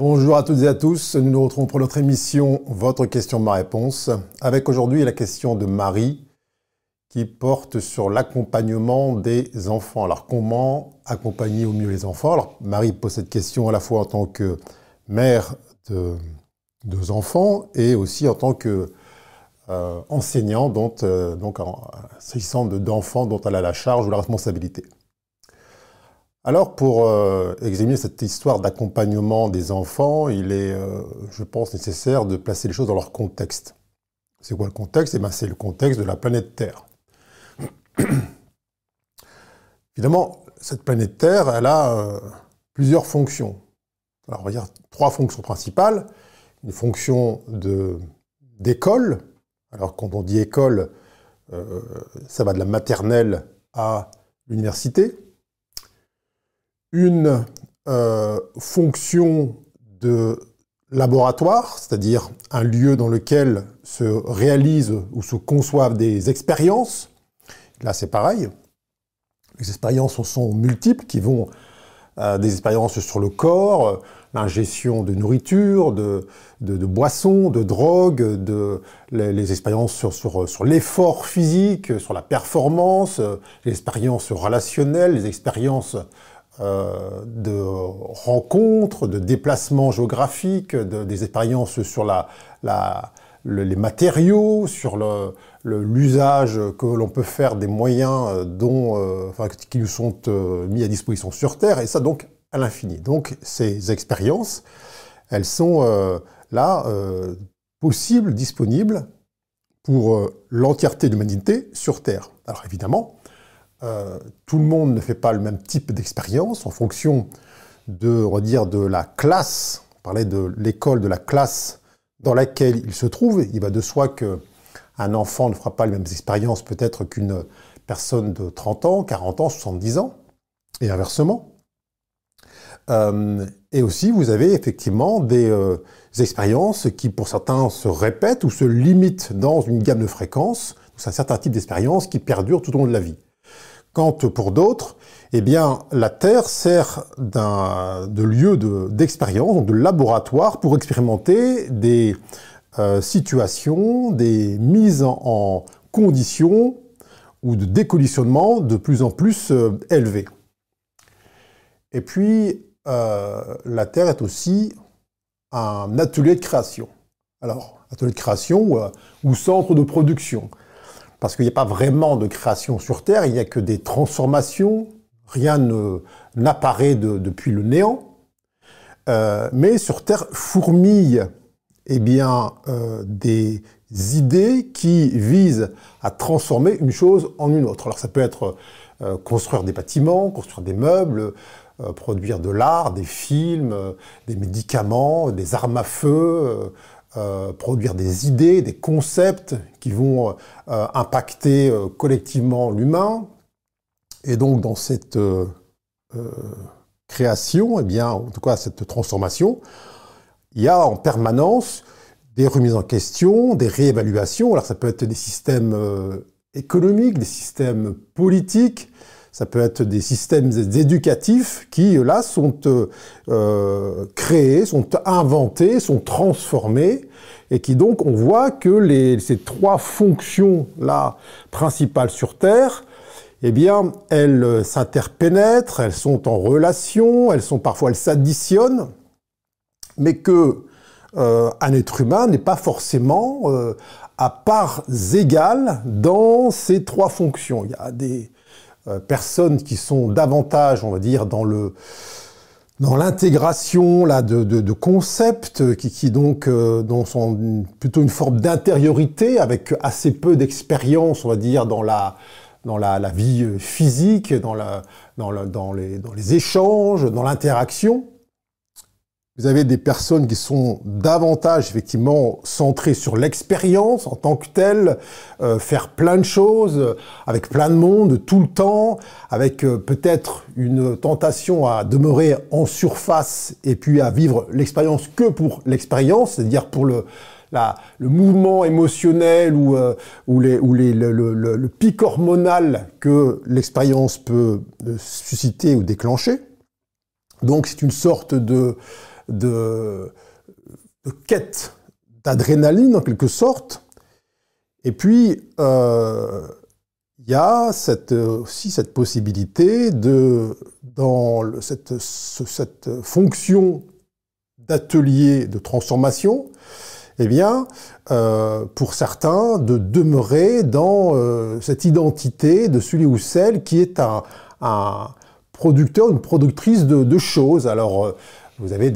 Bonjour à toutes et à tous, nous nous retrouvons pour notre émission Votre question, ma réponse, avec aujourd'hui la question de Marie qui porte sur l'accompagnement des enfants. Alors comment accompagner au mieux les enfants? Marie pose cette question à la fois en tant que mère de deux enfants et aussi en tant que euh, enseignant, euh, s'agissant d'enfants dont elle a la charge ou la responsabilité. Alors, pour euh, examiner cette histoire d'accompagnement des enfants, il est, euh, je pense, nécessaire de placer les choses dans leur contexte. C'est quoi le contexte? Eh ben, C'est le contexte de la planète Terre. Évidemment, cette planète Terre, elle a euh, plusieurs fonctions. Alors, on va dire trois fonctions principales. Une fonction d'école. Alors, quand on dit école, ça va de la maternelle à l'université une euh, fonction de laboratoire, c'est-à-dire un lieu dans lequel se réalisent ou se conçoivent des expériences. Là, c'est pareil. Les expériences sont multiples, qui vont euh, des expériences sur le corps, l'ingestion de nourriture, de, de, boissons, de drogues, les, expériences sur, l'effort physique, sur la performance, les expériences relationnelles, les expériences euh, de rencontres, de déplacements géographiques, des expériences sur les matériaux, sur l'usage que l'on peut faire des moyens euh, euh, qui nous sont mis à disposition sur Terre, et ça donc à l'infini. Donc ces expériences, elles sont là possibles, disponibles pour l'entièreté de l'humanité sur Terre. Alors évidemment, euh, tout le monde ne fait pas le même type d'expérience en fonction de, de la classe. On parlait de l'école, de la classe dans laquelle il se trouve. Il va de soi qu'un enfant ne fera pas les mêmes expériences peut-être qu'une personne de 30 ans, 40 ans, 70 ans, et inversement. Euh, et aussi, vous avez effectivement des euh, expériences qui, pour certains, se répètent ou se limitent dans une gamme de fréquences. C'est un certain type d'expérience qui perdure tout au long de la vie. Quant pour d'autres, eh bien, la Terre sert de lieu d'expérience, de, laboratoire pour expérimenter des euh, situations, des mises en, condition ou de décollisionnement de plus en plus euh, élevées. Et puis, euh, la Terre est aussi un atelier de création. Alors, atelier de création ou centre de production parce qu'il n'y a pas vraiment de création sur Terre, il n'y a que des transformations, rien n'apparaît depuis le néant. Euh, mais sur Terre fourmillent eh bien, euh, des idées qui visent à transformer une chose en une autre. Alors ça peut être euh, construire des bâtiments, construire des meubles, produire de l'art, des films, des médicaments, des armes à feu, euh, produire des idées, des concepts qui vont euh, impacter euh, collectivement l'humain. Et donc dans cette création, eh bien, en tout cas cette transformation, il y a en permanence des remises en question, des réévaluations. Alors ça peut être des systèmes économiques, des systèmes politiques, ça peut être des systèmes éducatifs qui, là, sont euh, euh, créés, sont inventés, sont transformés, et qui donc, on voit que les, ces trois fonctions-là principales sur Terre, eh bien, elles s'interpénètrent, elles sont en relation, elles sont parfois, elles s'additionnent, mais que euh, un être humain n'est pas forcément euh, à parts égales dans ces trois fonctions. Il y a des personnes qui sont davantage, on va dire, dans le dans l'intégration là de, de, concepts qui, qui donc euh, sont plutôt une forme d'intériorité avec assez peu d'expérience, on va dire, dans la dans la, la vie physique, dans, la, dans, dans, les, dans les échanges, dans l'interaction. Vous avez des personnes qui sont davantage effectivement centrées sur l'expérience en tant que telle, euh, faire plein de choses avec plein de monde tout le temps, avec euh, peut-être une tentation à demeurer en surface et puis à vivre l'expérience que pour l'expérience, c'est-à-dire pour le, la, le mouvement émotionnel ou, euh, ou, les, ou les, le, le, le, pic hormonal que l'expérience peut susciter ou déclencher. Donc c'est une sorte de de, quête d'adrénaline en quelque sorte. Et puis, euh, il y a aussi cette possibilité de, dans cette, cette fonction d'atelier de transformation, eh bien, euh, pour certains, de demeurer dans euh, cette identité de celui ou celle qui est un, un producteur, une productrice de, de choses. Alors, vous avez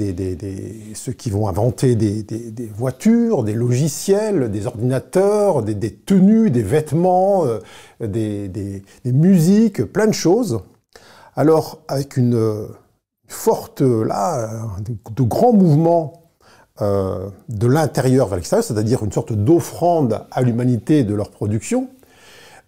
ceux qui vont inventer des, voitures, des logiciels, des ordinateurs, des, tenues, des vêtements, euh, des, musiques, plein de choses. Alors, avec une forte, là, de grands mouvements euh, de l'intérieur vers l'extérieur, c'est-à-dire une sorte d'offrande à l'humanité de leur production.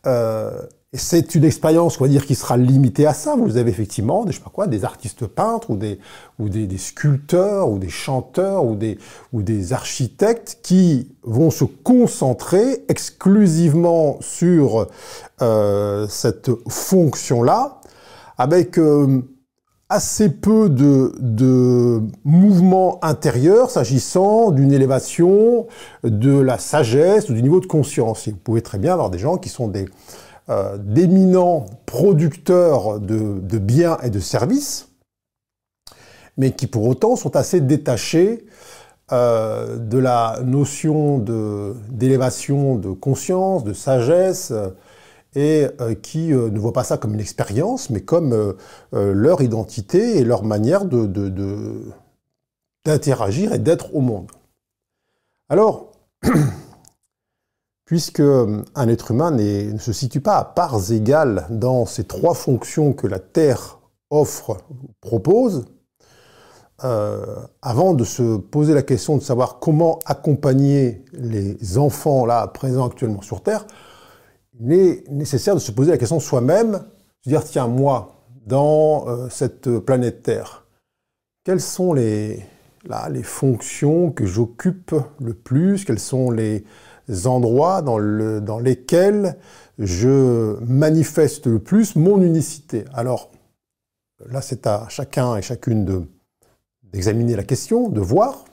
Euh, c'est une expérience, on va dire, qui sera limitée à ça. Vous avez effectivement, des, je sais pas quoi, des artistes peintres ou des, ou des, sculpteurs ou des chanteurs ou des, ou des architectes qui vont se concentrer exclusivement sur euh, cette fonction-là, avec euh, assez peu de, de mouvements intérieurs s'agissant d'une élévation de la sagesse ou du niveau de conscience. Vous pouvez très bien avoir des gens qui sont des euh, d'éminents producteurs de, biens et de services, mais qui pour autant sont assez détachés euh, de la notion d'élévation de, de, conscience, de sagesse, et euh, qui euh, ne voient pas ça comme une expérience, mais comme leur identité et leur manière d'interagir et d'être au monde. Alors, puisque un être humain ne se situe pas à parts égales dans ces trois fonctions que la Terre offre, propose, avant de se poser la question de savoir comment accompagner les enfants là présents actuellement sur Terre, il est nécessaire de se poser la question soi-même, de dire, tiens, moi, dans euh, cette planète Terre, quelles sont les, les fonctions que j'occupe le plus, quels sont les endroits dans, le, dans lesquels je manifeste le plus mon unicité. Alors, là, c'est à chacun et chacune d'examiner la question, de voir.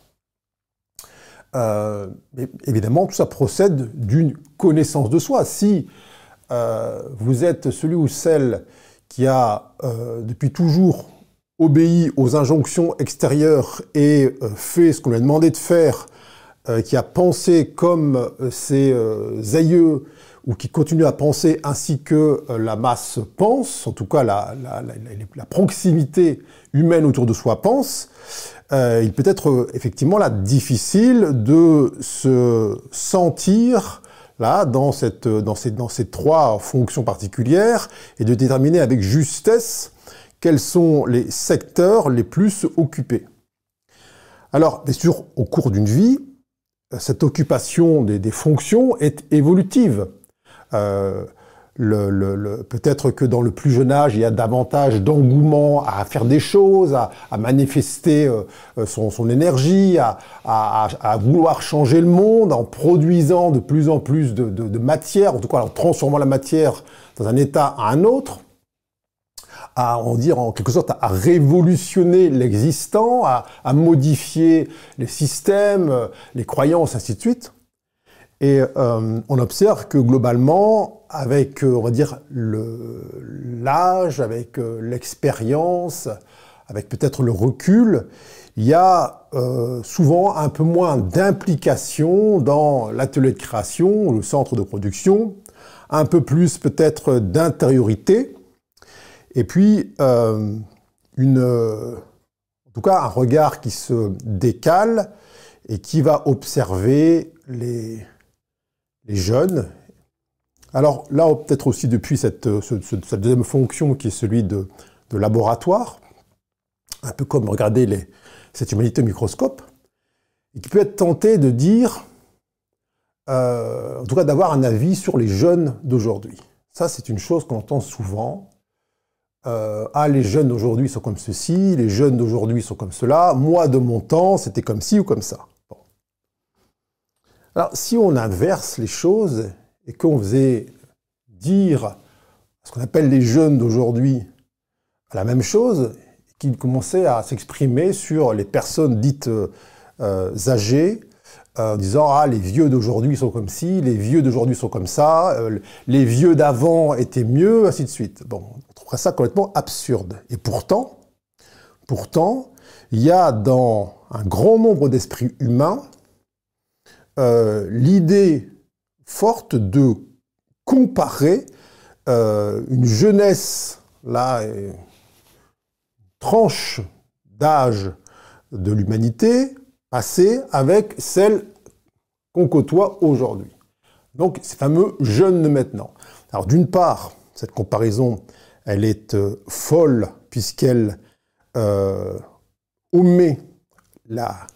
Euh, évidemment, tout ça procède d'une connaissance de soi. Si euh, vous êtes celui ou celle qui a euh, depuis toujours obéi aux injonctions extérieures et fait ce qu'on lui a demandé de faire, qui a pensé comme ses aïeux ou qui continue à penser ainsi que la masse pense, en tout cas la, la proximité humaine autour de soi pense, euh, il peut être euh, effectivement là difficile de se sentir là dans, cette, dans, ces, dans ces trois fonctions particulières et de déterminer avec justesse quels sont les secteurs les plus occupés. Alors, bien sûr, au cours d'une vie, cette occupation des, fonctions est évolutive. Euh, peut-être que dans le plus jeune âge, il y a davantage d'engouement à faire des choses, à, manifester euh, euh, son, énergie, à, vouloir changer le monde en produisant de plus en plus de, matière, en tout cas en transformant la matière dans un état à un autre, à en dire en quelque sorte à révolutionner l'existant, à, modifier les systèmes, euh, les croyances, ainsi de suite. Et on observe que globalement, avec, euh, on va dire, l'âge, avec euh, l'expérience, avec peut-être le recul, il y a euh, souvent un peu moins d'implication dans l'atelier de création, le centre de production, un peu plus peut-être d'intériorité, et puis une, en tout cas un regard qui se décale et qui va observer les, jeunes alors là, peut-être aussi depuis cette, euh, deuxième fonction qui est celui de, laboratoire, un peu comme regarder cette humanité au microscope, et qui peut être tenté de dire, euh, en tout cas d'avoir un avis sur les jeunes d'aujourd'hui. Ça, c'est une chose qu'on entend souvent. Euh, ah, les jeunes d'aujourd'hui sont comme ceci, les jeunes d'aujourd'hui sont comme cela, moi de mon temps, c'était comme ci ou comme ça. Alors, si on inverse les choses et qu'on faisait dire ce qu'on appelle les jeunes d'aujourd'hui la même chose, qu'il commençait à s'exprimer sur les personnes dites âgées, en disant ah les vieux d'aujourd'hui sont comme ci, les vieux d'aujourd'hui sont comme ça, les vieux d'avant étaient mieux, ainsi de suite. Bon, on ça complètement absurde. Et pourtant, pourtant, il y a dans un grand nombre d'esprits humains euh, l'idée forte de comparer euh, une jeunesse, là, tranche d'âge de l'humanité passée avec celle qu'on côtoie aujourd'hui. Donc, ces fameux jeunes de maintenant. Alors, d'une part, cette comparaison, elle est euh, folle puisqu'elle omet la,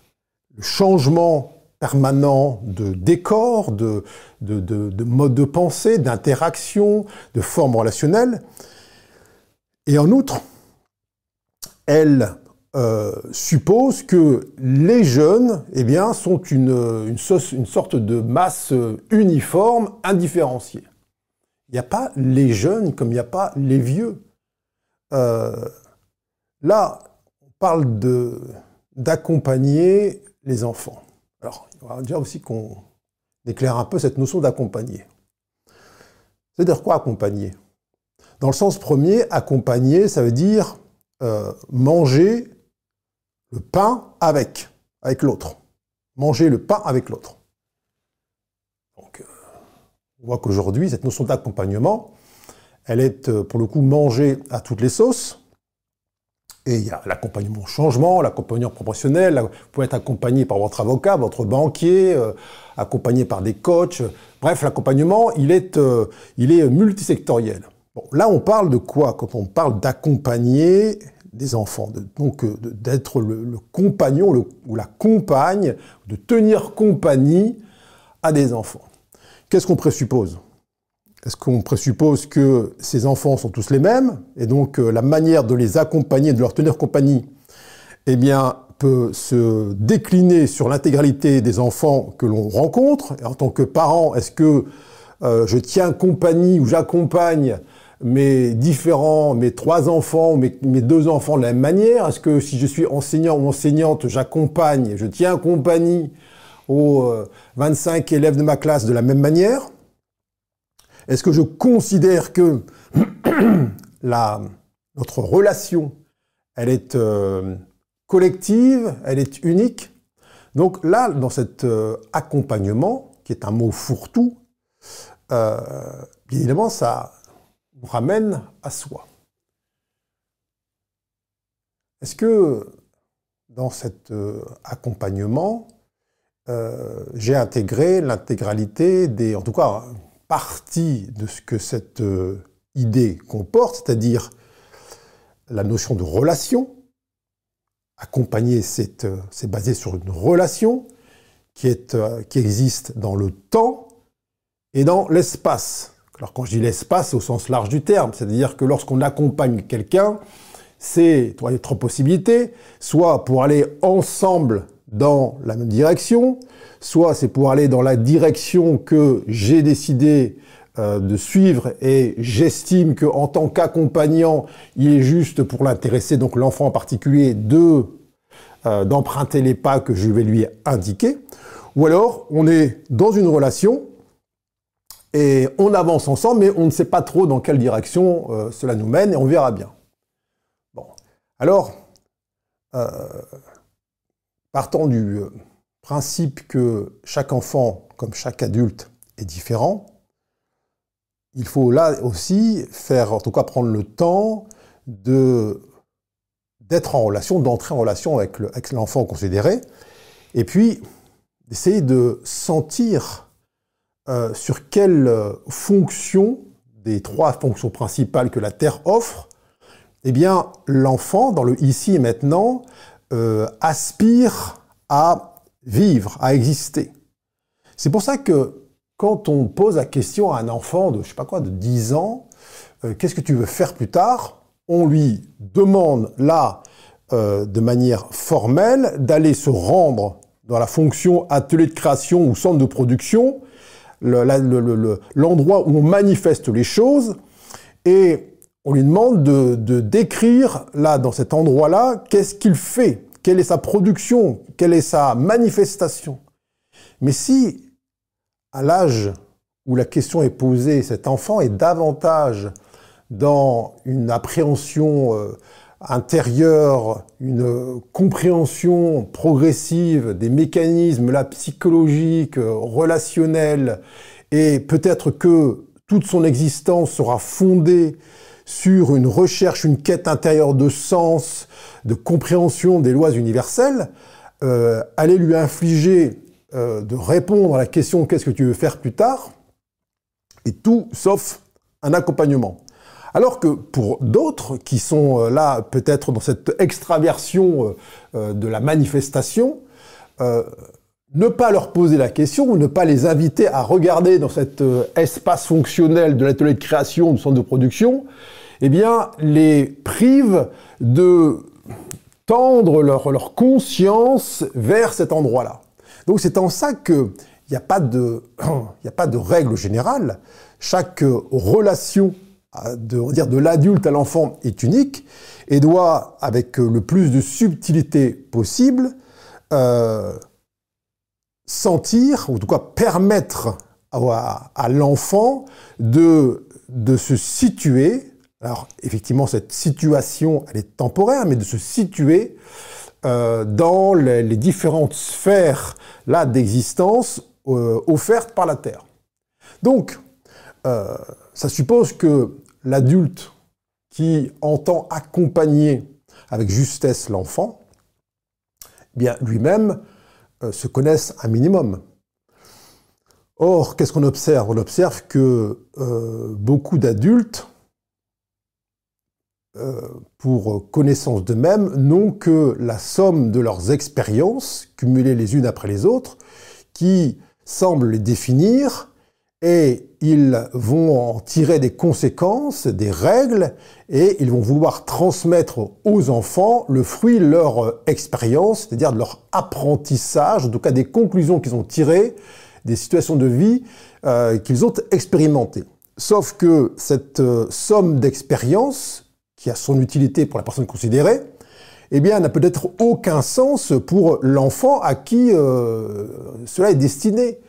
le changement permanent de décor, de, de, mode de pensée, d'interaction, de forme relationnelle. Et en outre, elle euh, suppose que les jeunes eh sont une, sorte de masse uniforme, indifférenciée. Il n'y a pas les jeunes comme il n'y a pas les vieux. Euh, là, on parle d'accompagner les enfants. Alors, on va dire aussi qu'on éclaire un peu cette notion d'accompagner. C'est-à-dire quoi accompagner? Dans le sens premier, accompagner, ça veut dire euh, manger le pain avec l'autre. Manger le pain avec l'autre. On voit qu'aujourd'hui, cette notion d'accompagnement, elle est euh, pour le coup mangée à toutes les sauces. Et il y a l'accompagnement au changement, l'accompagnement proportionnel. Vous pouvez être accompagné par votre avocat, votre banquier, euh, accompagné par des coachs. Bref, l'accompagnement, il est, euh, il est multisectoriel. Là, on parle de quoi quand on parle d'accompagner des enfants Donc, d'être le, compagnon ou la compagne, de tenir compagnie à des enfants. Qu'est-ce qu'on présuppose? Est-ce qu'on présuppose que ces enfants sont tous les mêmes et donc euh, la manière de les accompagner, de leur tenir compagnie, eh bien, peut se décliner sur l'intégralité des enfants que l'on rencontre? En tant que parent, est-ce que euh, je tiens compagnie ou j'accompagne mes différents, mes trois enfants, mes, mes deux enfants de la même manière? Est-ce que si je suis enseignant ou enseignante, j'accompagne, je tiens compagnie aux 25 euh, élèves de ma classe de la même manière est-ce que je considère que notre relation, elle est euh, collective, elle est unique? Donc là, dans cet euh, accompagnement, qui est un mot fourre-tout, bien évidemment, ça nous ramène à soi. Est-ce que dans cet accompagnement, j'ai intégré l'intégralité des, en tout cas, partie de ce que cette euh, idée comporte, c'est-à-dire la notion de relation. Accompagner, c'est euh, basé sur une relation qui, euh, qui existe dans le temps et dans l'espace. Alors quand je dis l'espace, c'est au sens large du terme, c'est-à-dire que lorsqu'on accompagne quelqu'un, c'est trois possibilités, soit pour aller ensemble dans la même direction, soit c'est pour aller dans la direction que j'ai décidé euh, de suivre et j'estime que en tant qu'accompagnant, il est juste pour l'intéresser, donc l'enfant en particulier, de euh, d'emprunter les pas que je vais lui indiquer. Ou alors, on est dans une relation et on avance ensemble, mais on ne sait pas trop dans quelle direction euh, cela nous mène et on verra bien. Bon, alors, partant du euh, principe que chaque enfant, comme chaque adulte, est différent, il faut là aussi faire, en tout cas prendre le temps de d'être en relation, d'entrer en relation avec l'enfant considéré, et puis d'essayer de sentir euh, sur quelle fonction des trois fonctions principales que la Terre offre, eh bien l'enfant, dans le ici et maintenant, euh, aspire à vivre, à exister. C'est pour ça que quand on pose la question à un enfant de, je sais pas quoi, de 10 ans, euh, qu'est-ce que tu veux faire plus tard On lui demande là, euh, de manière formelle, d'aller se rendre dans la fonction atelier de création ou centre de production, l'endroit où on manifeste les choses, et on lui demande de, décrire, là, dans cet endroit-là, qu'est-ce qu'il fait, quelle est sa production, quelle est sa manifestation. Mais si, à l'âge où la question est posée, cet enfant est davantage dans une appréhension euh, intérieure, une compréhension progressive des mécanismes là, psychologiques, euh, relationnels, et peut-être que toute son existence sera fondée sur une recherche, une quête intérieure de sens, de compréhension des lois universelles, euh, allait lui infliger euh, de répondre à la question qu'est-ce que tu veux faire plus tard, et tout sauf un accompagnement. Alors que pour d'autres qui sont euh, là peut-être dans cette extraversion euh, de la manifestation, ne pas leur poser la question ou ne pas les inviter à regarder dans cet espace fonctionnel de l'atelier de création, du centre de production, eh bien, les prive de tendre leur, conscience vers cet endroit-là. Donc c'est en ça qu'il n'y a, pas de, règle générale. Chaque relation de, l'adulte à l'enfant est unique et doit, avec le plus de subtilité possible, euh, sentir, ou en tout cas permettre à, l'enfant de se situer. Alors effectivement, cette situation, elle est temporaire, mais de se situer euh, dans les, différentes sphères là d'existence euh, offertes par la Terre. Donc, euh, ça suppose que l'adulte qui entend accompagner avec justesse l'enfant, eh lui-même se connaisse un minimum. Or, qu'est-ce qu'on observe? On observe que beaucoup d'adultes pour connaissance d'eux-mêmes n'ont que la somme de leurs expériences, cumulées les unes après les autres, qui semblent les définir, et ils vont en tirer des conséquences, des règles, et ils vont vouloir transmettre aux enfants le fruit de leur expérience, c'est-à-dire de leur apprentissage, en tout cas des conclusions qu'ils ont tirées des situations de vie euh, qu'ils ont expérimentées. Sauf que cette euh, somme d'expérience qui a son utilité pour la personne considérée, eh bien, n'a peut-être aucun sens pour l'enfant à qui euh, cela est destiné.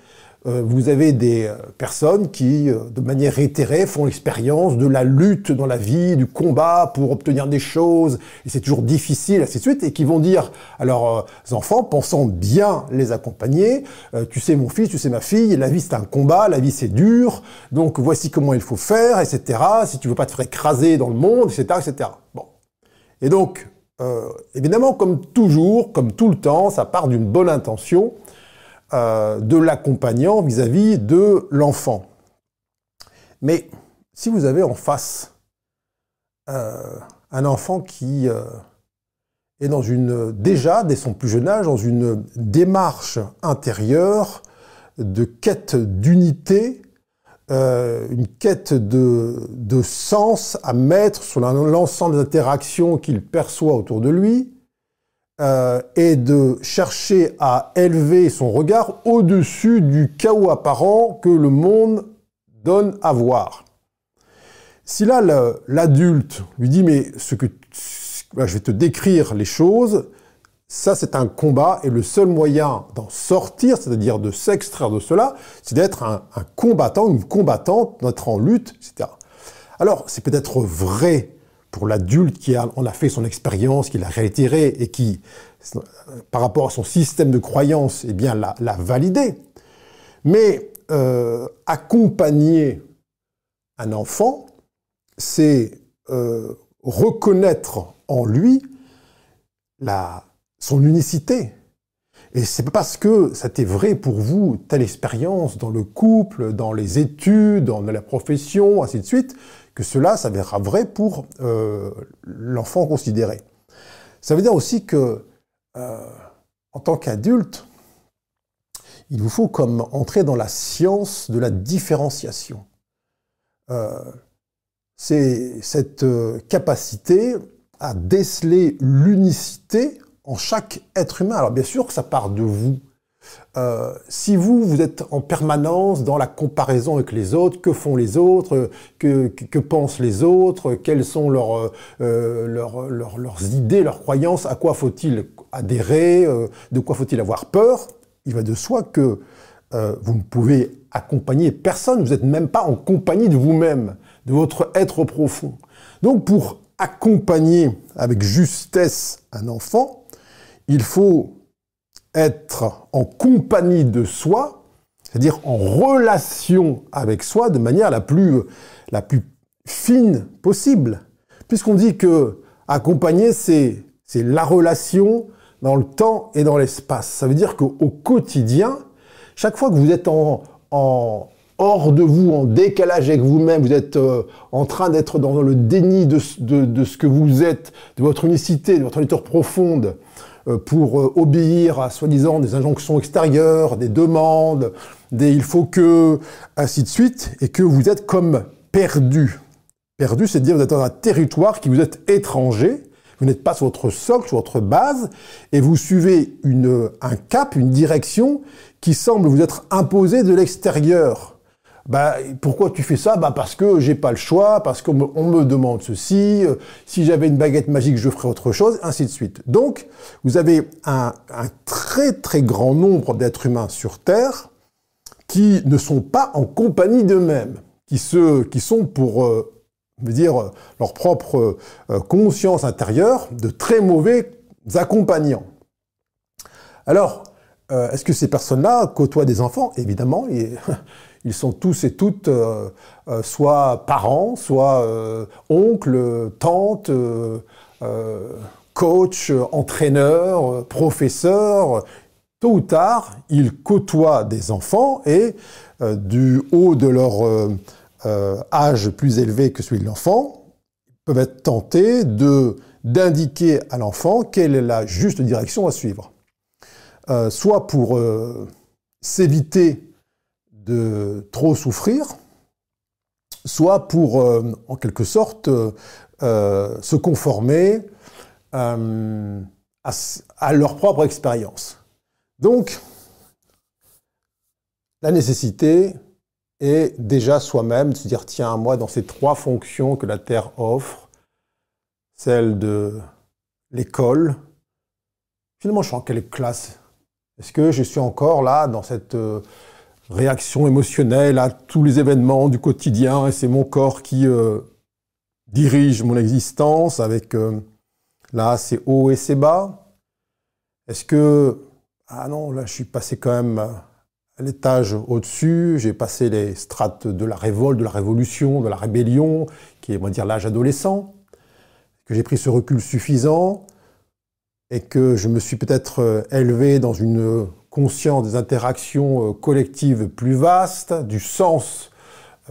Euh, vous avez des euh, personnes qui, de manière réitérée, font l'expérience de la lutte dans la vie, du combat pour obtenir des choses, et c'est toujours difficile, ainsi de suite, et qui vont dire à leurs enfants, pensant bien les accompagner, tu sais mon fils, tu sais ma fille, la vie c'est un combat, la vie c'est dur, donc voici comment il faut faire, etc., si tu veux pas te faire écraser dans le monde, etc., etc. Bon. Et donc, évidemment, comme toujours, comme tout le temps, ça part d'une bonne intention, euh, de l'accompagnant vis-à-vis de l'enfant. Mais si vous avez en face euh, un enfant qui euh, est dans une déjà dès son plus jeune âge dans une démarche intérieure de quête d'unité, une quête de, de, sens à mettre sur l'ensemble des interactions qu'il perçoit autour de lui, euh, et de chercher à élever son regard au-dessus du chaos apparent que le monde donne à voir. Si là, l'adulte lui dit, mais ce que je vais te décrire les choses, ça c'est un combat, et le seul moyen d'en sortir, c'est-à-dire de s'extraire de cela, c'est d'être un, un, combattant, une combattante, d'être en lutte, etc. Alors, c'est peut-être vrai pour l'adulte qui en a fait son expérience, qui l'a réitéré et qui, par rapport à son système de croyance, eh bien, l'a, validé. Mais euh, accompagner un enfant, c'est euh, reconnaître en lui la, son unicité. Et c'est parce que c'était vrai pour vous, telle expérience dans le couple, dans les études, dans la profession, ainsi de suite, que cela s'avérera vrai pour euh, l'enfant considéré. Ça veut dire aussi que, euh, en tant qu'adulte, il vous faut comme entrer dans la science de la différenciation. Euh, c'est cette capacité à déceler l'unicité en chaque être humain. Alors bien sûr que ça part de vous. Euh, si vous, vous êtes en permanence dans la comparaison avec les autres, que font les autres, que, pensent les autres, quelles sont leurs, euh, leurs, leurs, idées, leurs croyances, à quoi faut-il adhérer, euh, de quoi faut-il avoir peur, il va de soi que vous ne pouvez accompagner personne, vous n'êtes même pas en compagnie de vous-même, de votre être profond. Donc pour accompagner avec justesse un enfant, il faut être en compagnie de soi, c'est-à-dire en relation avec soi de manière la plus, la plus fine possible. Puisqu'on dit que accompagner, c'est, la relation dans le temps et dans l'espace. Ça veut dire qu'au quotidien, chaque fois que vous êtes en, en hors de vous, en décalage avec vous-même, vous êtes euh, en train d'être dans le déni de, de, de, ce que vous êtes, de votre unicité, de votre nature profonde, pour euh, obéir à soi-disant des injonctions extérieures, des demandes, des il faut que, ainsi de suite, et que vous êtes comme perdu. Perdu, c'est dire vous êtes dans un territoire qui vous est étranger, vous n'êtes pas sur votre socle, sur votre base, et vous suivez un cap, une direction qui semble vous être imposée de l'extérieur. Bah, pourquoi tu fais ça? Bah Parce que j'ai pas le choix, parce qu'on me, demande ceci, euh, si j'avais une baguette magique, je ferais autre chose, ainsi de suite. Donc, vous avez un, très très grand nombre d'êtres humains sur Terre qui ne sont pas en compagnie d'eux-mêmes, qui, qui sont pour euh, dire leur propre euh, conscience intérieure de très mauvais accompagnants. Alors, est-ce que ces personnes-là côtoient des enfants? Évidemment, ils sont tous et toutes euh, euh, soit parents, soit euh, oncles, tantes, coachs, entraîneurs, professeurs. Tôt ou tard, ils côtoient des enfants et du haut de leur âge plus élevé que celui de l'enfant, peuvent être tentés de d'indiquer à l'enfant quelle est la juste direction à suivre. soit pour s'éviter de trop souffrir, soit pour, euh, en quelque sorte, euh, se conformer euh, à, leur propre expérience. Donc, la nécessité est déjà soi-même de se dire, tiens, moi, dans ces trois fonctions que la Terre offre, celle de l'école, finalement, je suis en quelle classe? Est-ce que je suis encore là, dans cette réaction émotionnelle à tous les événements du quotidien. Et c'est mon corps qui euh, dirige mon existence avec là c'est haut et c'est bas Est-ce que ah non là je suis passé quand même à l'étage au-dessus, j'ai passé les strates de la révolte, de la révolution, de la rébellion, qui est on dire l'âge adolescent, que j'ai pris ce recul suffisant. Et que je me suis peut-être euh, élevé dans une conscient des interactions euh, collectives plus vastes, du sens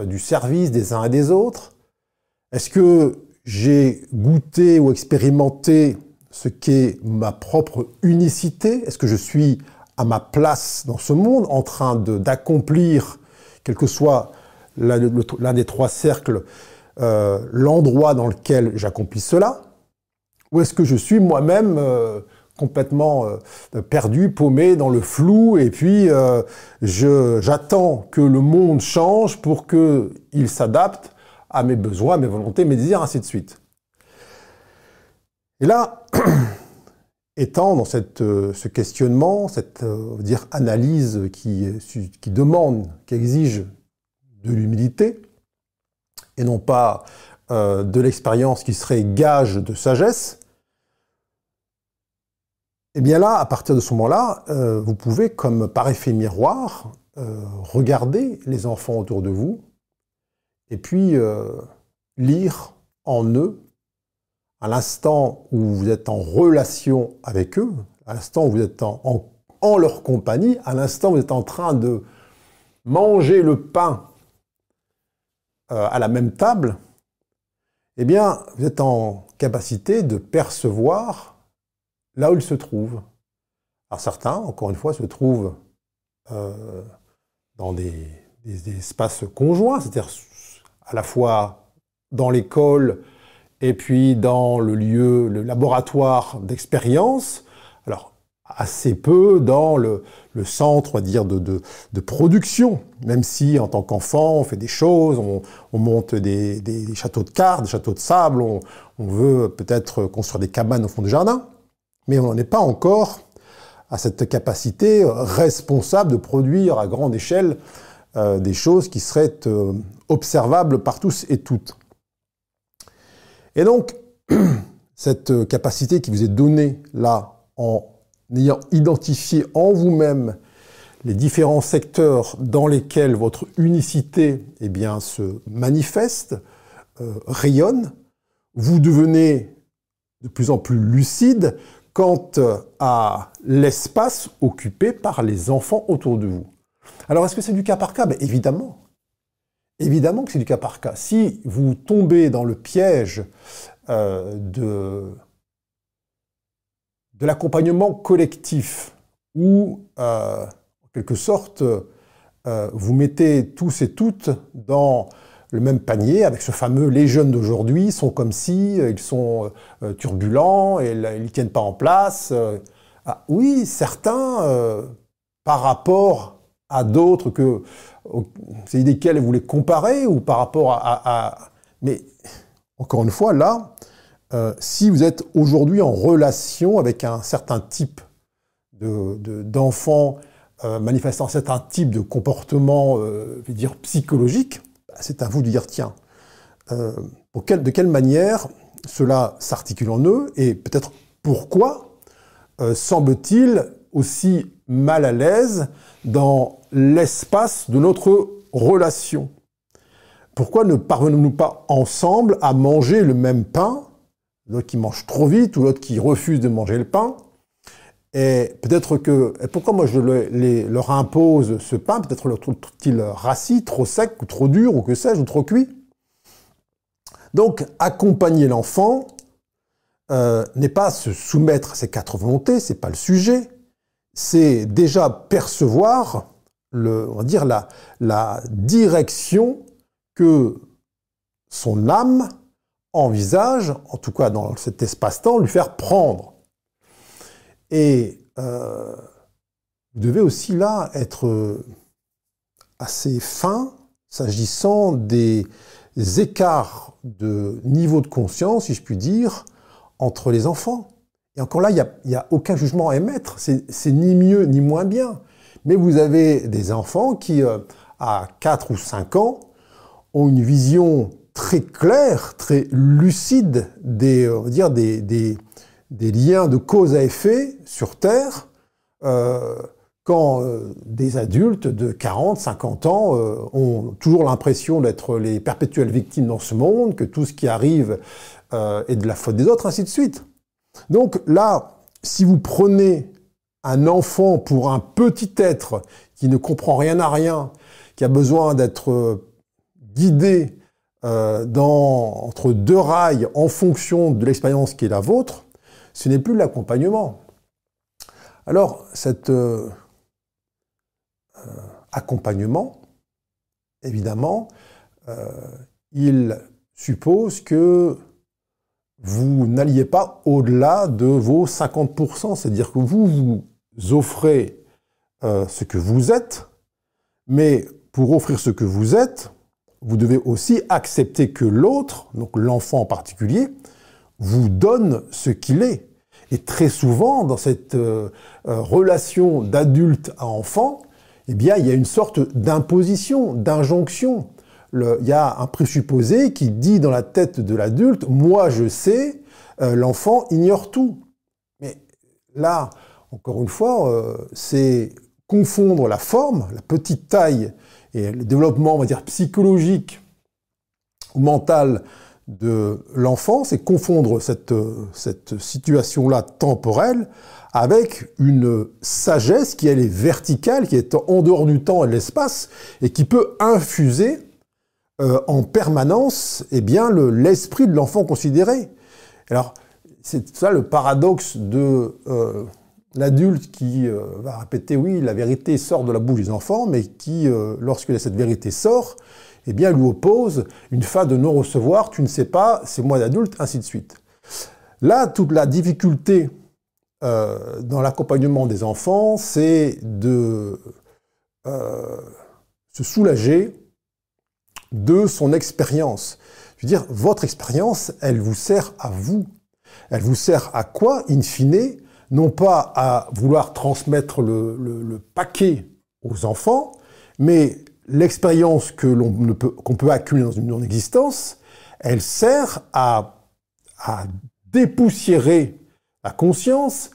euh, du service des uns et des autres. Est-ce que j'ai goûté ou expérimenté ce qu'est ma propre unicité? Est-ce que je suis à ma place dans ce monde en train d'accomplir, quel que soit l'un des trois cercles, euh, l'endroit dans lequel j'accomplis cela? Ou est-ce que je suis moi-même complètement euh, perdu, paumé dans le flou, et puis euh, j'attends que le monde change pour qu'il s'adapte à mes besoins, mes volontés, mes désirs, ainsi de suite. Et là, étant dans cette, euh, ce questionnement, cette analyse qui demande, qui exige de l'humilité, et non pas de l'expérience qui serait gage de sagesse, et eh bien là, à partir de ce moment-là, euh, vous pouvez, comme par effet miroir, euh, regarder les enfants autour de vous et puis euh, lire en eux, à l'instant où vous êtes en relation avec eux, à l'instant où vous êtes en, en leur compagnie, à l'instant où vous êtes en train de manger le pain à la même table, eh bien, vous êtes en capacité de percevoir là où il se trouve. Alors certains, encore une fois, se trouvent euh, dans des, espaces conjoints, c'est-à-dire à la fois dans l'école et puis dans le lieu, le laboratoire d'expérience. Alors assez peu dans le, centre, on va dire, de, production, même si en tant qu'enfant, on fait des choses, on, monte des, châteaux de cartes, des châteaux de sable, on, veut peut-être construire des cabanes au fond du jardin, mais on n'en est pas encore à cette capacité responsable de produire à grande échelle euh, des choses qui seraient euh, observables par tous et toutes. Et donc, cette capacité qui vous est donnée là en ayant identifié en vous-même les différents secteurs dans lesquels votre unicité eh bien, se manifeste, euh, rayonne, vous devenez de plus en plus lucide quant à l'espace occupé par les enfants autour de vous. Alors est-ce que c'est du cas par cas? Ben, Évidemment. Évidemment que c'est du cas par cas. Si vous tombez dans le piège euh, de l'accompagnement collectif, où, euh, en quelque sorte, euh, vous mettez tous et toutes dans le même panier avec ce fameux les jeunes d'aujourd'hui sont comme si, ils sont euh, turbulents et ils ne tiennent pas en place. Ah, oui, certains, par rapport à d'autres que c'est desquels vous les comparez ou par rapport à mais encore une fois là euh, si vous êtes aujourd'hui en relation avec un certain type d'enfants de, euh, manifestant certain type de comportement, euh, dire, psychologique, c'est à vous de dire, tiens, de quelle manière cela s'articule en eux et peut-être pourquoi semble-t-il aussi mal à l'aise dans l'espace de notre relation? Pourquoi ne parvenons-nous pas ensemble à manger le même pain? L'autre qui mange trop vite, ou l'autre qui refuse de manger le pain. Et peut-être que, pourquoi moi je leur impose ce pain? Peut-être leur trouve-t-il rassis, trop sec, ou trop dur, ou que sais-je, ou trop cuit? Donc, accompagner l'enfant euh, n'est pas se soumettre à ses quatre volontés, c'est pas le sujet. C'est déjà percevoir, le, dire la, la direction que son âme envisage, en tout cas dans cet espace-temps, lui faire prendre. Et euh, vous devez aussi là être assez fin s'agissant des écarts de niveau de conscience, si je puis dire, entre les enfants. Et encore là, il n'y a, aucun jugement à émettre, c'est ni mieux ni moins bien. Mais vous avez des enfants qui, euh, à 4 ou 5 ans, ont une vision très clair, très lucide euh, des, des, liens de cause à effet sur Terre, euh, quand euh, des adultes de 40, 50 ans euh, ont toujours l'impression d'être les perpétuelles victimes dans ce monde, que tout ce qui arrive est de la faute des autres, ainsi de suite. Donc là, si vous prenez un enfant pour un petit être qui ne comprend rien à rien, qui a besoin d'être guidé dans, entre deux rails en fonction de l'expérience qui est la vôtre, ce n'est plus l'accompagnement. Alors, cet euh, euh, accompagnement, évidemment, il suppose que vous n'alliez pas au-delà de vos 50%, c'est-à-dire que vous vous offrez ce que vous êtes, mais pour offrir ce que vous êtes, vous devez aussi accepter que l'autre, donc l'enfant en particulier, vous donne ce qu'il est. Et très souvent, dans cette euh, euh, relation d'adulte à enfant, eh bien, il y a une sorte d'imposition, d'injonction. il y a un présupposé qui dit dans la tête de l'adulte, moi je sais, euh, l'enfant ignore tout. Mais là, encore une fois, c'est confondre la forme, la petite taille et le développement, on va dire, psychologique ou mental de l'enfant, c'est confondre cette, cette situation-là temporelle avec une sagesse qui elle est verticale, qui est en dehors du temps et de l'espace, et qui peut infuser euh, en permanence eh bien, l'esprit de l'enfant considéré. Alors, c'est ça le paradoxe de euh, l'adulte qui euh, va répéter oui, la vérité sort de la bouche des enfants, mais qui, lorsque cette vérité sort, eh bien, lui oppose une fin de non-recevoir, tu ne sais pas, c'est moi l'adulte, ainsi de suite. Là, toute la difficulté dans l'accompagnement des enfants, c'est de se soulager de son expérience. Je veux dire, votre expérience, elle vous sert à vous. Elle vous sert à quoi, in fine? Non pas à vouloir transmettre le, paquet aux enfants, mais l'expérience que l'on peut, qu'on peut accumuler dans une non-existence, elle sert à, à dépoussiérer la conscience,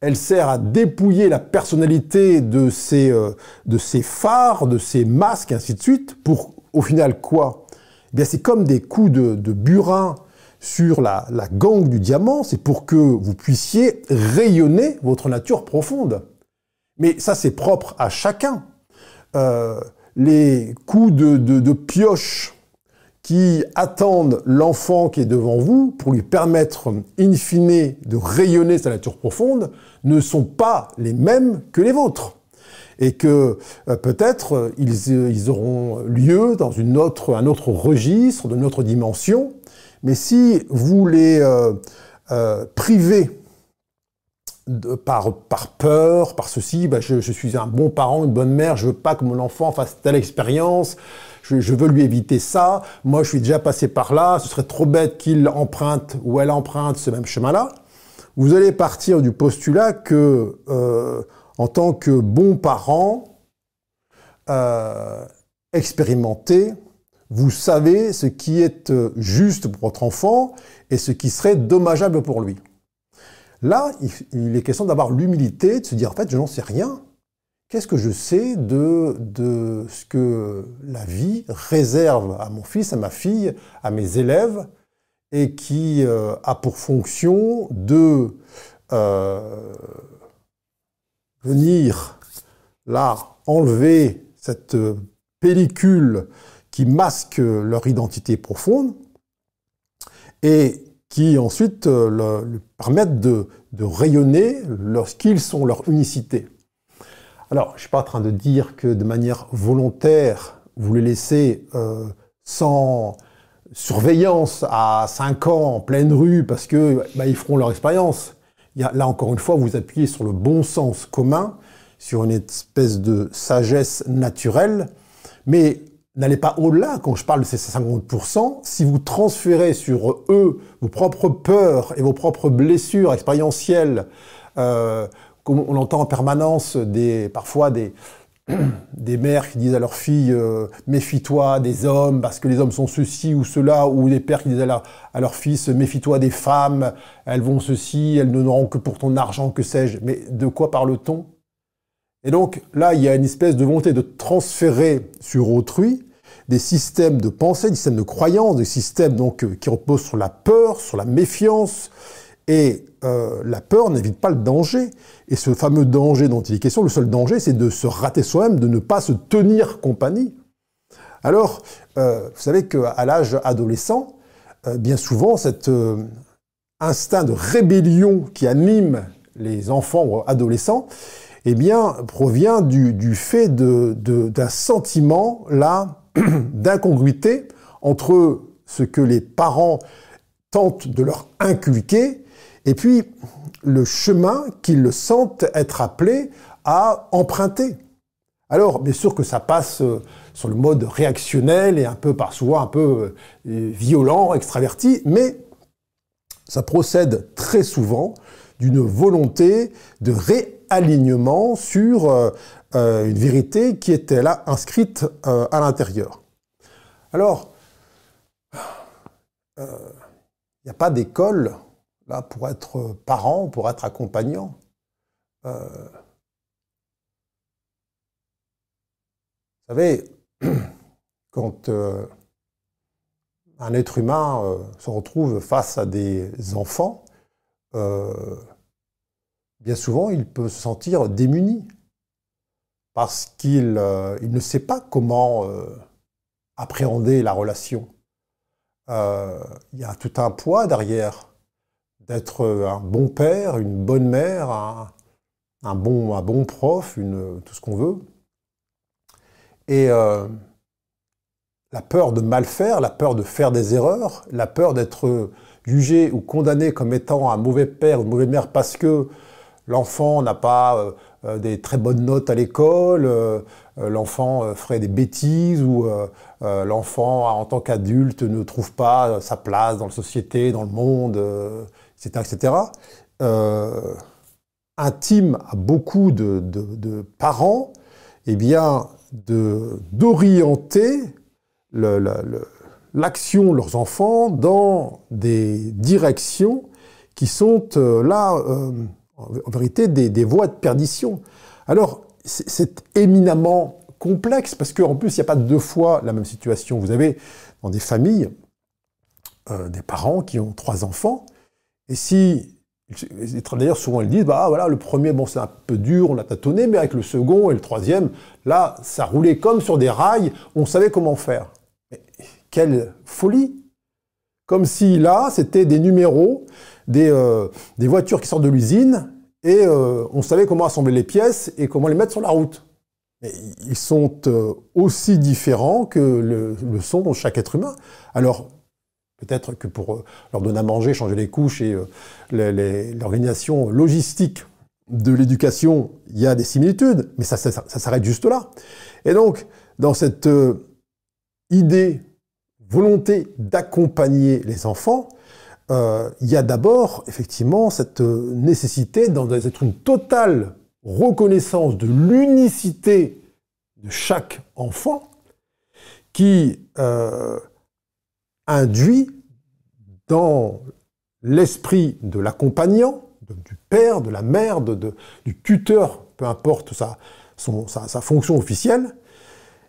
elle sert à dépouiller la personnalité de ses, euh, de ses phares, de ses masques, ainsi de suite, pour au final quoi? Eh bien, c'est comme des coups de, burin sur la, gangue du diamant, c'est pour que vous puissiez rayonner votre nature profonde. Mais ça, c'est propre à chacun. Euh, les coups de, pioche qui attendent l'enfant qui est devant vous pour lui permettre, in fine, de rayonner sa nature profonde, ne sont pas les mêmes que les vôtres et que euh, peut-être euh, ils, auront lieu dans une un autre registre, d'une autre dimension. Mais si vous les euh, privez par, peur, par ceci, bah, je, suis un bon parent, une bonne mère, je veux pas que mon enfant fasse telle expérience, je, veux lui éviter ça, moi je suis déjà passé par là, ce serait trop bête qu'il emprunte ou elle emprunte ce même chemin-là. Vous allez partir du postulat que en tant que bon parent euh, expérimenté, vous savez ce qui est euh, juste pour votre enfant et ce qui serait dommageable pour lui. Là, il est question d'avoir l'humilité de se dire, en fait, je n'en sais rien. Qu'est-ce que je sais de, ce que la vie réserve à mon fils, à ma fille, à mes élèves, et qui euh, a pour fonction de venir là enlever cette pellicule qui masque leur identité profonde qui ensuite euh, leur permettent de, rayonner lorsqu'ils sont leur unicité. Alors, je ne suis pas en train de dire que de manière volontaire, vous les laissez euh, sans surveillance à 5 ans en pleine rue parce que bah, ils feront leur expérience là encore une fois, vous appuyez sur le bon sens commun, sur une espèce de sagesse naturelle, mais n'allez pas au-delà quand je parle de ces 50%. Si vous transférez sur eux vos propres peurs et vos propres blessures expérientielles, euh, comme on entend en permanence des, parfois des, des mères qui disent à leurs filles euh, méfie-toi des hommes parce que les hommes sont ceci ou cela, ou des pères qui disent à, leurs fils méfie-toi des femmes, elles vont ceci, elles ne n'auront que pour ton argent, que sais-je. Mais de quoi parle-t-on? Et donc là, il y a une espèce de volonté de transférer sur autrui des systèmes de pensée, des systèmes de croyance, des systèmes donc euh, qui reposent sur la peur, sur la méfiance, et euh, la peur n'évite pas le danger. Et ce fameux danger dont il est question, le seul danger, c'est de se rater soi-même, de ne pas se tenir compagnie. Alors, euh, vous savez qu'à l'âge adolescent, euh, bien souvent, cet instinct de rébellion qui anime les enfants ou adolescents, eh bien, provient du, fait d'un sentiment, là, d'incongruité entre ce que les parents tentent de leur inculquer et puis le chemin qu'ils sentent être appelés à emprunter. Alors, bien sûr que ça passe euh, sur le mode réactionnel et un peu, par souvent un peu euh, violent, extraverti, mais ça procède très souvent d'une volonté de réalignement sur euh, une vérité qui était là inscrite à l'intérieur. Alors, il n'y a pas d'école là, pour être parent, pour être accompagnant. Euh, vous savez, quand euh, un être humain euh, se retrouve face à des enfants, bien souvent, il peut se sentir démuni parce qu'il ne sait pas comment appréhender la relation. Il y a tout un poids derrière d'être un bon père, une bonne mère, un, bon, un bon prof, tout ce qu'on veut. Et euh, la peur de mal faire, la peur de faire des erreurs, la peur d'être jugé ou condamné comme étant un mauvais père ou une mauvaise mère parce que l'enfant n'a pas des très bonnes notes à l'école, l'enfant ferait des bêtises ou l'enfant en tant qu'adulte ne trouve pas sa place dans la société, dans le monde, etc. etc. intime à beaucoup de, parents, eh bien, d'orienter l'action de leurs enfants dans des directions qui sont euh, là, euh, en vérité, des, voies de perdition. Alors, c'est éminemment complexe parce qu'en plus, il n'y a pas deux fois la même situation. Vous avez dans des familles euh, des parents qui ont trois enfants, et si D'ailleurs, souvent, ils disent, bah voilà, le premier, bon, c'est un peu dur, on a tâtonné, mais avec le second et le troisième, là, ça roulait comme sur des rails, on savait comment faire. Quelle folie Comme si là, c'était des numéros, des, euh, des, voitures qui sortent de l'usine, et euh, on savait comment assembler les pièces et comment les mettre sur la route. Ils sont euh, aussi différents que le, le sont chaque être humain. Alors, Peut-être que pour leur donner à manger, changer les couches et l'organisation logistique de l'éducation, il y a des similitudes, mais ça, s'arrête juste là. Et donc, dans cette idée, volonté d'accompagner les enfants, il y a d'abord effectivement cette nécessité d'être une totale reconnaissance de l'unicité de chaque enfant qui induit dans l'esprit de l'accompagnant, du père, de la mère, du tuteur, peu importe sa, sa, fonction officielle,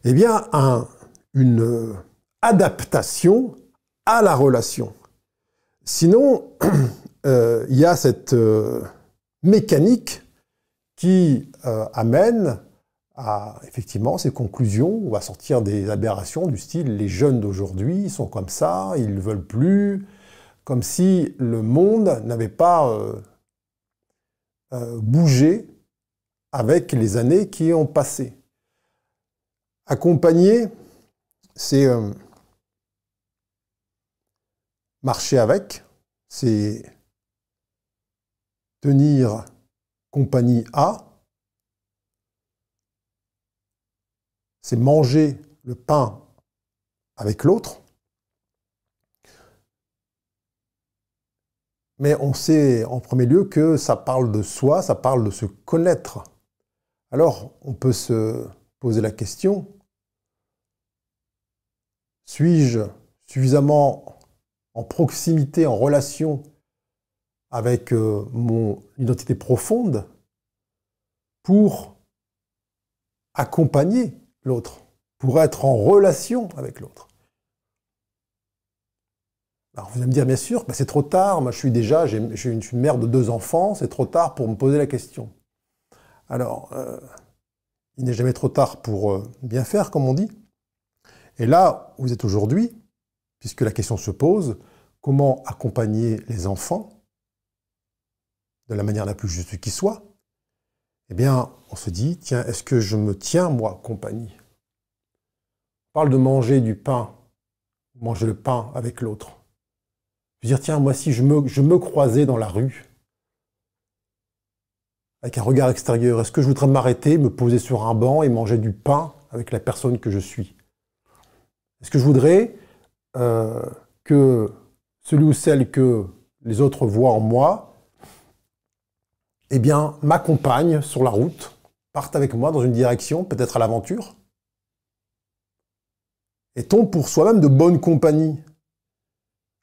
eh bien, une adaptation à la relation. Sinon, euh, il y a cette euh, mécanique qui euh, amène à effectivement ces conclusions ou à sortir des aberrations du style les jeunes d'aujourd'hui sont comme ça, ils ne veulent plus, comme si le monde n'avait pas bougé avec les années qui ont passé. Accompagner, c'est marcher avec, c'est tenir compagnie à, c'est manger le pain avec l'autre. Mais on sait en premier lieu que ça parle de soi, ça parle de se connaître. Alors, on peut se poser la question, suis-je suffisamment en proximité, en relation avec euh, mon identité profonde pour accompagner l'autre, pour être en relation avec l'autre. Alors vous allez me dire, bien sûr, bah, c'est trop tard, moi je suis déjà, je une mère de deux enfants, c'est trop tard pour me poser la question. Alors, euh, il n'est jamais trop tard pour euh, bien faire, comme on dit. Et là, vous êtes aujourd'hui, puisque la question se pose, comment accompagner les enfants de la manière la plus juste qui soit Eh bien, on se dit, tiens, est-ce que je me tiens, moi, compagnie? On parle de manger du pain, manger le pain avec l'autre. Je veux dire, tiens, moi, si je me, je me croisais dans la rue, avec un regard extérieur, est-ce que je voudrais m'arrêter, me poser sur un banc et manger du pain avec la personne que je suis? Est-ce que je voudrais euh, que celui ou celle que les autres voient en moi, eh bien, m'accompagne sur la route partent avec moi dans une direction, peut-être à l'aventure Est-on pour soi-même de bonne compagnie.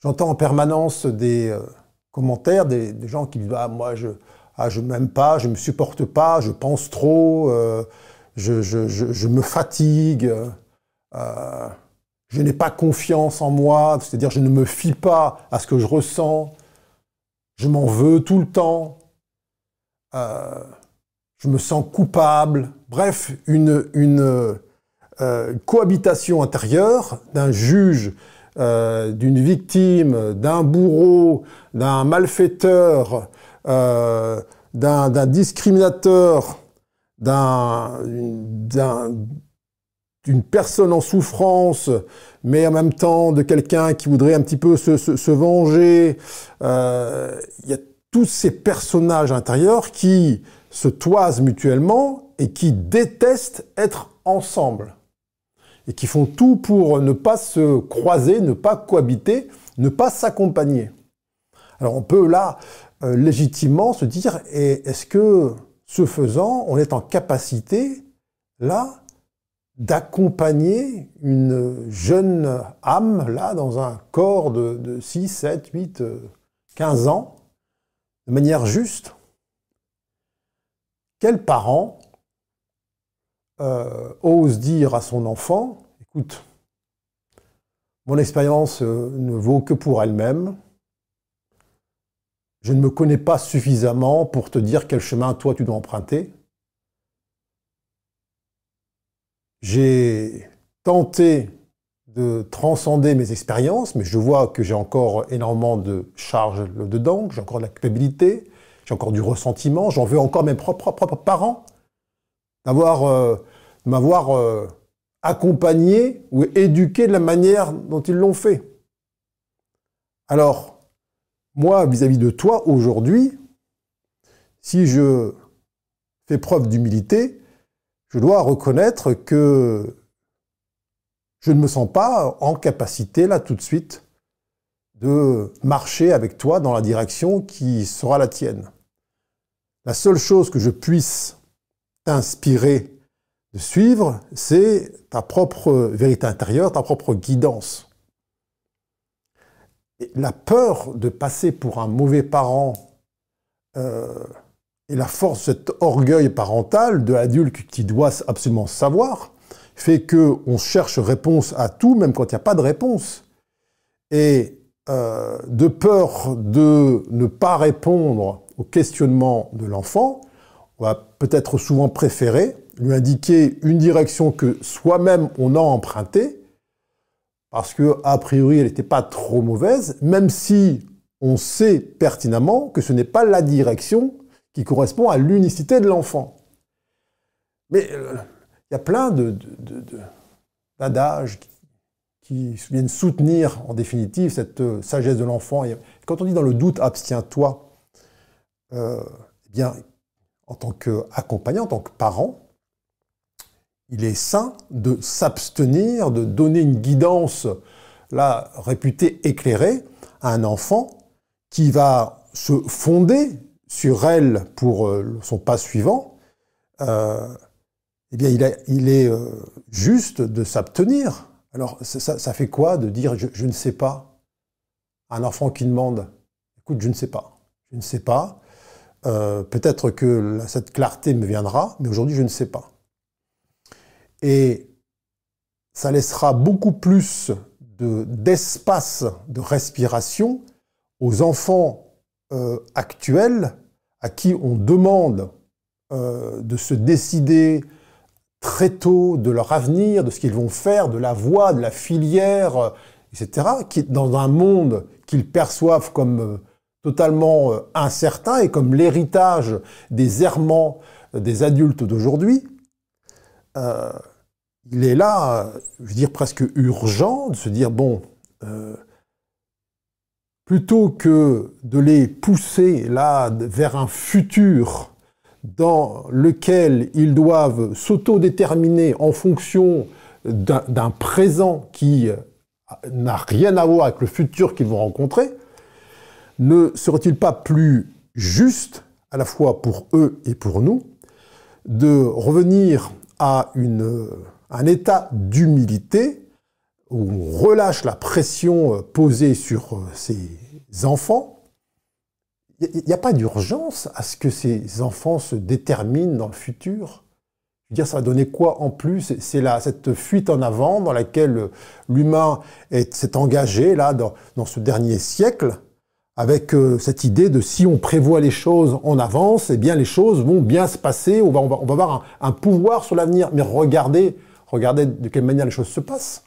J'entends en permanence des euh, commentaires, des, gens qui disent ah, Moi, je ah, je m'aime pas, je me supporte pas, je pense trop, euh, je, me fatigue, je n'ai pas confiance en moi, c'est-à-dire je ne me fie pas à ce que je ressens, je m'en veux tout le temps je me sens coupable. Bref, une, euh, cohabitation intérieure d'un juge, euh, d'une victime, d'un bourreau, d'un malfaiteur, euh, d'un discriminateur, d'une personne en souffrance, mais en même temps de quelqu'un qui voudrait un petit peu se, venger. Il y a tous ces personnages intérieurs qui se toisent mutuellement et qui détestent être ensemble et qui font tout pour ne pas se croiser, ne pas cohabiter, ne pas s'accompagner. Alors on peut là euh, légitimement se dire, est-ce que ce faisant, on est en capacité là d'accompagner une jeune âme là dans un corps de, de 6, 7, 8, 15 ans de manière juste Quel parent euh, ose dire à son enfant, écoute, mon expérience euh, ne vaut que pour elle-même, je ne me connais pas suffisamment pour te dire quel chemin toi tu dois emprunter. J'ai tenté de transcender mes expériences, mais je vois que j'ai encore énormément de charges dedans, j'ai encore de la culpabilité, j'ai encore du ressentiment, j'en veux encore mes propres, parents d'avoir, euh, m'avoir euh, accompagné ou éduqué de la manière dont ils l'ont fait. Alors, moi, vis-à-vis de toi, aujourd'hui, si je fais preuve d'humilité, je dois reconnaître que je ne me sens pas en capacité, là, tout de suite, de marcher avec toi dans la direction qui sera la tienne. La seule chose que je puisse t'inspirer de suivre, c'est ta propre vérité intérieure, ta propre guidance la peur de passer pour un mauvais parent euh, et la force, cet orgueil parental de l'adulte qui doit absolument savoir, fait que on cherche réponse à tout, même quand il n'y a pas de réponse. Et euh, de peur de ne pas répondre au questionnement de l'enfant, on va peut-être souvent préférer lui indiquer une direction que soi-même on a empruntée, parce que a priori elle n'était pas trop mauvaise, même si on sait pertinemment que ce n'est pas la direction qui correspond à l'unicité de l'enfant. Mais euh, il y a plein d'adages qui, viennent soutenir en définitive cette euh, sagesse de l'enfant. Et quand on dit dans le doute, abstiens-toi, euh, eh bien, en tant qu'accompagnant, en tant que parent, il est sain de s'abstenir, de donner une guidance, là, réputée éclairée, à un enfant qui va se fonder sur elle pour euh, son pas suivant. Euh, eh bien, il, est euh, juste de s'abstenir. Alors, ça, fait quoi de dire je, ne sais pas à un enfant qui demande Écoute, je ne sais pas. Je ne sais pas. Peut-être que cette clarté me viendra, mais aujourd'hui, je ne sais pas. Et ça laissera beaucoup plus d'espace de, respiration aux enfants euh, actuels à qui on demande euh, de se décider très tôt de leur avenir, de ce qu'ils vont faire, de la voie, de la filière, euh, etc., qui dans un monde qu'ils perçoivent comme totalement incertain et comme l'héritage des errements des adultes d'aujourd'hui, il est là, je veux dire, presque urgent de se dire, bon, plutôt que de les pousser là vers un futur dans lequel ils doivent s'autodéterminer en fonction d'un présent qui n'a rien à voir avec le futur qu'ils vont rencontrer, ne serait-il pas plus juste, à la fois pour eux et pour nous, de revenir à une, un état d'humilité où on relâche la pression euh, posée sur ces euh, enfants. Il n'y a pas d'urgence à ce que ces enfants se déterminent dans le futur? Je veux dire, ça va donner quoi en plus? C'est là cette fuite en avant dans laquelle l'humain s'est engagé là dans, ce dernier siècle avec euh, cette idée de si on prévoit les choses en avance, eh bien les choses vont bien se passer, on va, on va, on va avoir un, pouvoir sur l'avenir. Mais regardez, regardez de quelle manière les choses se passent.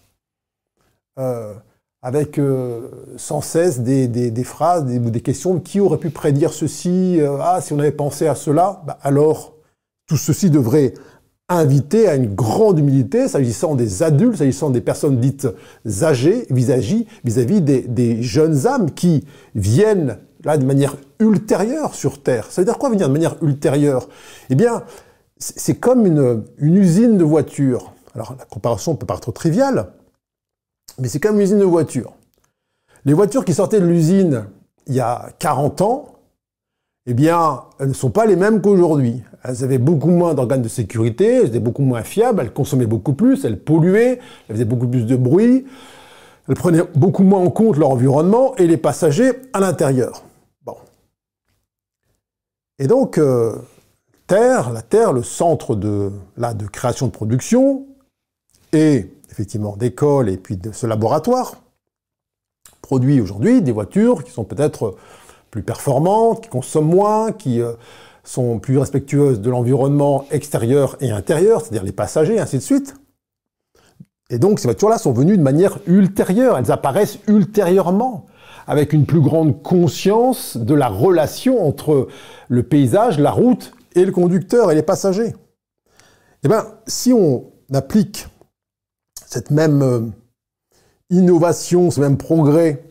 Euh, avec euh, sans cesse des, des, des phrases des, des, questions qui aurait pu prédire ceci Ah, si on avait pensé à cela, bah, alors tout ceci devrait invité à une grande humilité s'agissant des adultes, s'agissant des personnes dites âgées vis-à-vis des, des, jeunes âmes qui viennent là, de manière ultérieure sur Terre. Ça veut dire quoi venir de manière ultérieure? Eh bien, c'est comme une, une, usine de voitures. Alors, la comparaison peut paraître triviale, mais c'est comme une usine de voitures. Les voitures qui sortaient de l'usine il y a 40 ans, eh bien, elles ne sont pas les mêmes qu'aujourd'hui. Elles avaient beaucoup moins d'organes de sécurité, elles étaient beaucoup moins fiables, elles consommaient beaucoup plus, elles polluaient, elles faisaient beaucoup plus de bruit, elles prenaient beaucoup moins en compte leur environnement et les passagers à l'intérieur. Bon. Et donc, euh, Terre, la Terre, le centre de, de création de production, et effectivement d'école et puis de ce laboratoire, produit aujourd'hui des voitures qui sont peut-être plus performantes, qui consomment moins, qui euh, sont plus respectueuses de l'environnement extérieur et intérieur, c'est-à-dire les passagers, ainsi de suite. Et donc ces voitures-là sont venues de manière ultérieure, elles apparaissent ultérieurement, avec une plus grande conscience de la relation entre le paysage, la route et le conducteur et les passagers. Eh bien, si on applique cette même euh, innovation, ce même progrès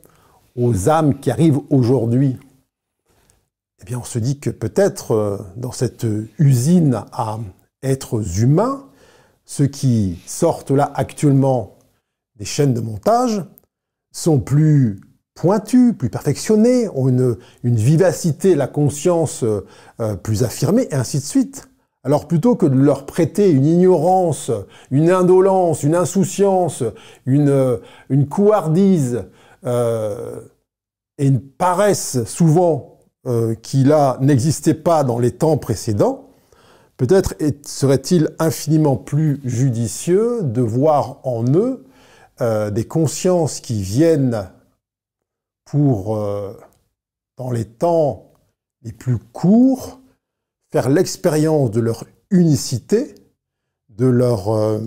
aux âmes qui arrivent aujourd'hui eh bien, on se dit que peut-être euh, dans cette usine à êtres humains, ceux qui sortent là actuellement des chaînes de montage sont plus pointus, plus perfectionnés, ont une, vivacité, la conscience euh, plus affirmée, et ainsi de suite. Alors plutôt que de leur prêter une ignorance, une indolence, une insouciance, une, une couardise et une paresse souvent euh, qui n'existait pas dans les temps précédents, peut-être serait-il infiniment plus judicieux de voir en eux euh, des consciences qui viennent pour, euh, dans les temps les plus courts, faire l'expérience de leur unicité, de leur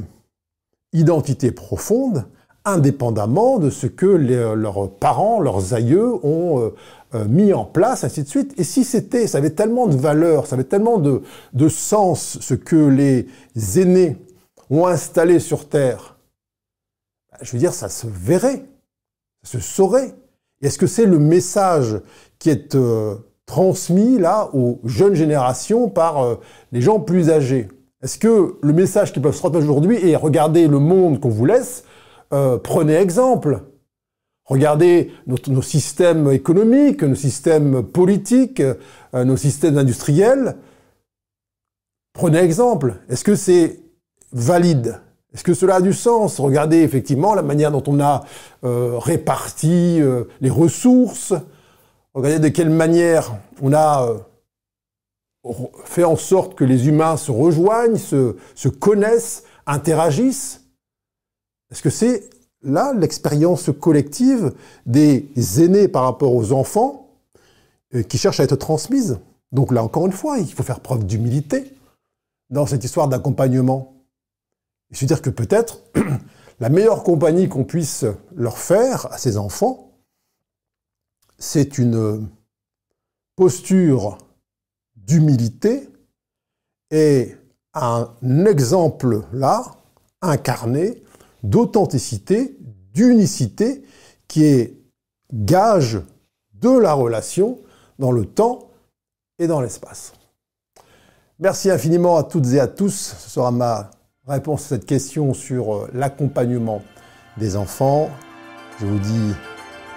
identité profonde, indépendamment de ce que leurs parents, leurs aïeux ont euh, euh, mis en place, ainsi de suite. Et si c'était, ça avait tellement de valeur, ça avait tellement de, de sens, ce que les aînés ont installé sur Terre, bah, je veux dire, ça se verrait, ça se saurait. Est-ce que c'est le message qui est euh, transmis là aux jeunes générations par les gens plus âgés Est-ce que le message qu'ils peuvent se transmettre aujourd'hui est regardez le monde qu'on vous laisse euh, prenez exemple. Regardez nos, systèmes économiques, nos systèmes politiques, euh, nos systèmes industriels. Prenez exemple. Est-ce que c'est valide? Est-ce que cela a du sens? Regardez effectivement la manière dont on a euh, réparti les ressources. Regardez de quelle manière on a fait en sorte que les humains se rejoignent, se connaissent, interagissent. Est-ce que c'est là l'expérience collective des aînés par rapport aux enfants euh, qui cherchent à être transmises? Donc là, encore une fois, il faut faire preuve d'humilité dans cette histoire d'accompagnement. Je veux dire que peut-être la meilleure compagnie qu'on puisse leur faire à ces enfants, c'est une posture d'humilité et un exemple là, incarné, d'authenticité, d'unicité, qui est gage de la relation dans le temps et dans l'espace. Merci infiniment à toutes et à tous. Ce sera ma réponse à cette question sur euh, l'accompagnement des enfants. Je vous dis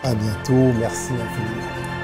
à bientôt. Merci infiniment.